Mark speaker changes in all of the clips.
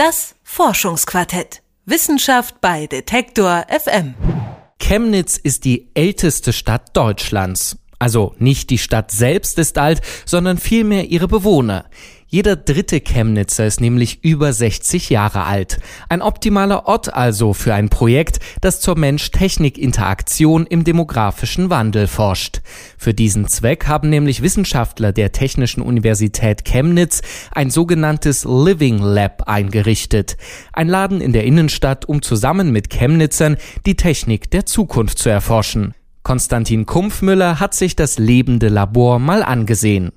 Speaker 1: Das Forschungsquartett. Wissenschaft bei Detektor FM.
Speaker 2: Chemnitz ist die älteste Stadt Deutschlands. Also nicht die Stadt selbst ist alt, sondern vielmehr ihre Bewohner. Jeder dritte Chemnitzer ist nämlich über 60 Jahre alt. Ein optimaler Ort also für ein Projekt, das zur Mensch-Technik-Interaktion im demografischen Wandel forscht. Für diesen Zweck haben nämlich Wissenschaftler der Technischen Universität Chemnitz ein sogenanntes Living Lab eingerichtet. Ein Laden in der Innenstadt, um zusammen mit Chemnitzern die Technik der Zukunft zu erforschen. Konstantin Kumpfmüller hat sich das lebende Labor mal angesehen.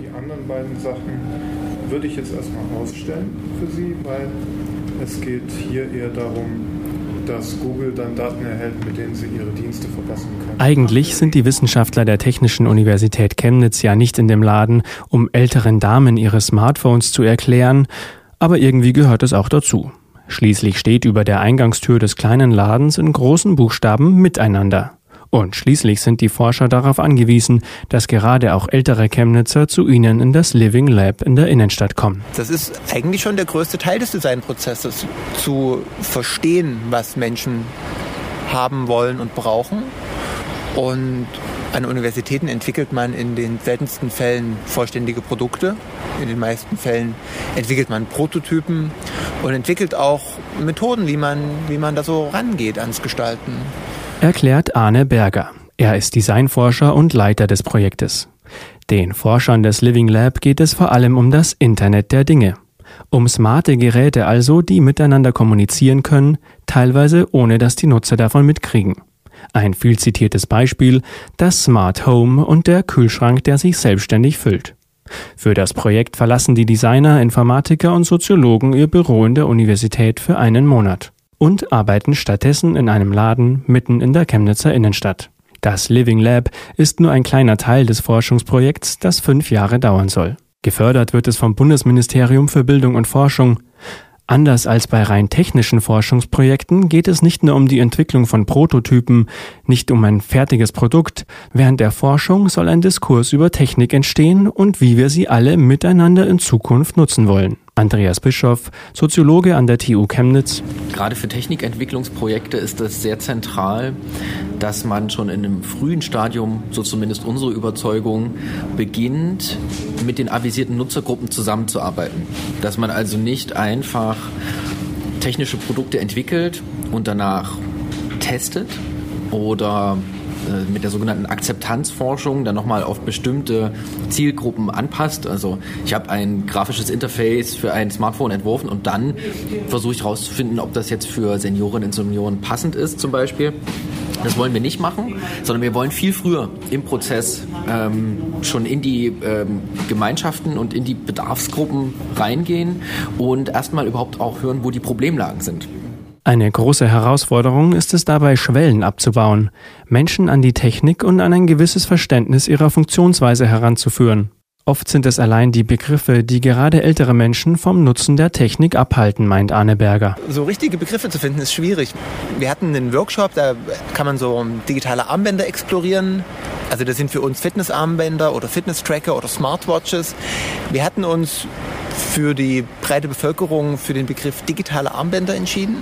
Speaker 3: Die anderen beiden Sachen würde ich jetzt erstmal ausstellen für Sie, weil es geht hier eher darum, dass Google dann Daten erhält, mit denen sie ihre Dienste verbessern kann.
Speaker 4: Eigentlich sind die Wissenschaftler der Technischen Universität Chemnitz ja nicht in dem Laden, um älteren Damen ihre Smartphones zu erklären, aber irgendwie gehört es auch dazu. Schließlich steht über der Eingangstür des kleinen Ladens in großen Buchstaben Miteinander. Und schließlich sind die Forscher darauf angewiesen, dass gerade auch ältere Chemnitzer zu ihnen in das Living Lab in der Innenstadt kommen.
Speaker 5: Das ist eigentlich schon der größte Teil des Designprozesses, zu verstehen, was Menschen haben wollen und brauchen. Und an Universitäten entwickelt man in den seltensten Fällen vollständige Produkte. In den meisten Fällen entwickelt man Prototypen und entwickelt auch Methoden, wie man, wie man da so rangeht ans Gestalten
Speaker 4: erklärt Arne Berger. Er ist Designforscher und Leiter des Projektes. Den Forschern des Living Lab geht es vor allem um das Internet der Dinge. Um smarte Geräte also, die miteinander kommunizieren können, teilweise ohne dass die Nutzer davon mitkriegen. Ein viel zitiertes Beispiel, das Smart Home und der Kühlschrank, der sich selbstständig füllt. Für das Projekt verlassen die Designer, Informatiker und Soziologen ihr Büro in der Universität für einen Monat und arbeiten stattdessen in einem Laden mitten in der Chemnitzer Innenstadt. Das Living Lab ist nur ein kleiner Teil des Forschungsprojekts, das fünf Jahre dauern soll. Gefördert wird es vom Bundesministerium für Bildung und Forschung. Anders als bei rein technischen Forschungsprojekten geht es nicht nur um die Entwicklung von Prototypen, nicht um ein fertiges Produkt. Während der Forschung soll ein Diskurs über Technik entstehen und wie wir sie alle miteinander in Zukunft nutzen wollen. Andreas Bischoff, Soziologe an der TU Chemnitz.
Speaker 6: Gerade für Technikentwicklungsprojekte ist es sehr zentral, dass man schon in einem frühen Stadium, so zumindest unsere Überzeugung, beginnt, mit den avisierten Nutzergruppen zusammenzuarbeiten. Dass man also nicht einfach technische Produkte entwickelt und danach testet oder mit der sogenannten Akzeptanzforschung dann nochmal auf bestimmte Zielgruppen anpasst. Also ich habe ein grafisches Interface für ein Smartphone entworfen und dann versuche ich herauszufinden, ob das jetzt für Seniorinnen und Senioren passend ist zum Beispiel. Das wollen wir nicht machen, sondern wir wollen viel früher im Prozess ähm, schon in die ähm, Gemeinschaften und in die Bedarfsgruppen reingehen und erstmal überhaupt auch hören, wo die Problemlagen sind.
Speaker 4: Eine große Herausforderung ist es dabei, Schwellen abzubauen, Menschen an die Technik und an ein gewisses Verständnis ihrer Funktionsweise heranzuführen. Oft sind es allein die Begriffe, die gerade ältere Menschen vom Nutzen der Technik abhalten, meint Arne Berger.
Speaker 5: So richtige Begriffe zu finden ist schwierig. Wir hatten einen Workshop, da kann man so digitale Armbänder explorieren. Also das sind für uns Fitnessarmbänder oder Fitnesstracker oder Smartwatches. Wir hatten uns für die breite Bevölkerung für den Begriff digitale Armbänder entschieden.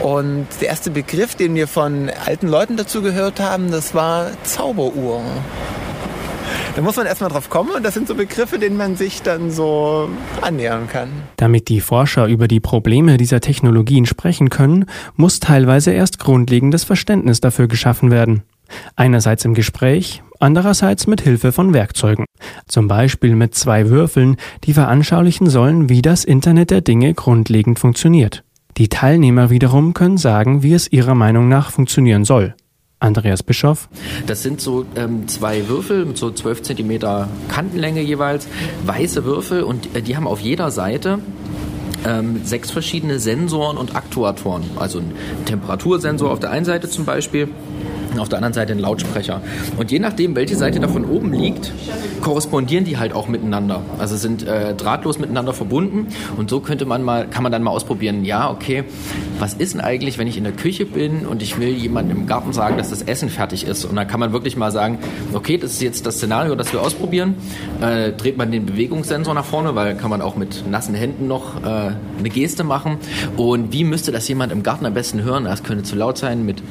Speaker 5: Und der erste Begriff, den wir von alten Leuten dazu gehört haben, das war Zauberuhr. Da muss man erstmal drauf kommen und das sind so Begriffe, denen man sich dann so annähern kann.
Speaker 4: Damit die Forscher über die Probleme dieser Technologien sprechen können, muss teilweise erst grundlegendes Verständnis dafür geschaffen werden. Einerseits im Gespräch, andererseits mit Hilfe von Werkzeugen. Zum Beispiel mit zwei Würfeln, die veranschaulichen sollen, wie das Internet der Dinge grundlegend funktioniert. Die Teilnehmer wiederum können sagen, wie es ihrer Meinung nach funktionieren soll. Andreas Bischoff.
Speaker 6: Das sind so ähm, zwei Würfel mit so 12 Zentimeter Kantenlänge jeweils, weiße Würfel und äh, die haben auf jeder Seite ähm, sechs verschiedene Sensoren und Aktuatoren. Also ein Temperatursensor auf der einen Seite zum Beispiel, auf der anderen Seite ein Lautsprecher. Und je nachdem, welche Seite davon oben liegt, korrespondieren die halt auch miteinander. Also sind äh, drahtlos miteinander verbunden. Und so könnte man mal, kann man dann mal ausprobieren, ja, okay, was ist denn eigentlich, wenn ich in der Küche bin und ich will jemandem im Garten sagen, dass das Essen fertig ist? Und dann kann man wirklich mal sagen, okay, das ist jetzt das Szenario, das wir ausprobieren. Äh, dreht man den Bewegungssensor nach vorne, weil kann man auch mit nassen Händen noch äh, eine Geste machen. Und wie müsste das jemand im Garten am besten hören? Das könnte zu laut sein mit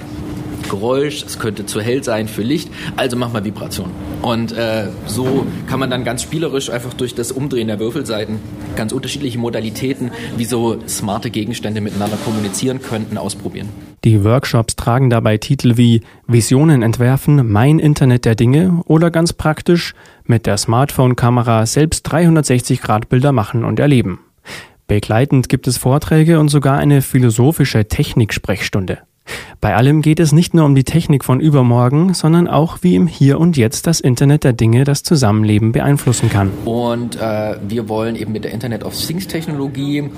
Speaker 6: Geräusch, es könnte zu hell sein für Licht, also mach mal Vibration. Und äh, so kann man dann ganz spielerisch einfach durch das Umdrehen der Würfelseiten ganz unterschiedliche Modalitäten, wie so smarte Gegenstände miteinander kommunizieren könnten, ausprobieren.
Speaker 4: Die Workshops tragen dabei Titel wie Visionen entwerfen, mein Internet der Dinge oder ganz praktisch mit der Smartphone-Kamera selbst 360-Grad-Bilder machen und erleben. Begleitend gibt es Vorträge und sogar eine philosophische Techniksprechstunde. Bei allem geht es nicht nur um die Technik von übermorgen, sondern auch, wie im Hier und Jetzt das Internet der Dinge das Zusammenleben beeinflussen kann.
Speaker 6: Und äh, wir wollen eben mit der Internet of Things Technologie mh,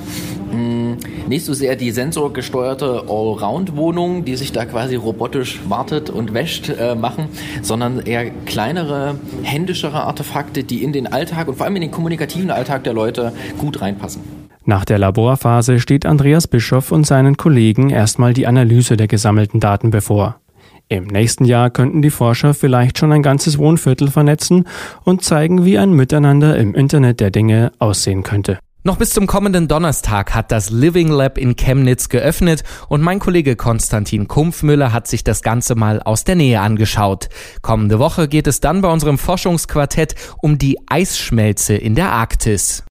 Speaker 6: hm, nicht so sehr die sensorgesteuerte Allround-Wohnung, die sich da quasi robotisch wartet und wäscht, äh, machen, sondern eher kleinere, händischere Artefakte, die in den Alltag und vor allem in den kommunikativen Alltag der Leute gut reinpassen.
Speaker 4: Nach der Laborphase steht Andreas Bischoff und seinen Kollegen erstmal die Analyse der gesammelten Daten bevor. Im nächsten Jahr könnten die Forscher vielleicht schon ein ganzes Wohnviertel vernetzen und zeigen, wie ein Miteinander im Internet der Dinge aussehen könnte.
Speaker 2: Noch bis zum kommenden Donnerstag hat das Living Lab in Chemnitz geöffnet und mein Kollege Konstantin Kumpfmüller hat sich das Ganze mal aus der Nähe angeschaut. Kommende Woche geht es dann bei unserem Forschungsquartett um die Eisschmelze in der Arktis.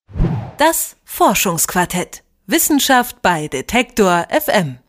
Speaker 1: Das Forschungsquartett. Wissenschaft bei Detektor FM.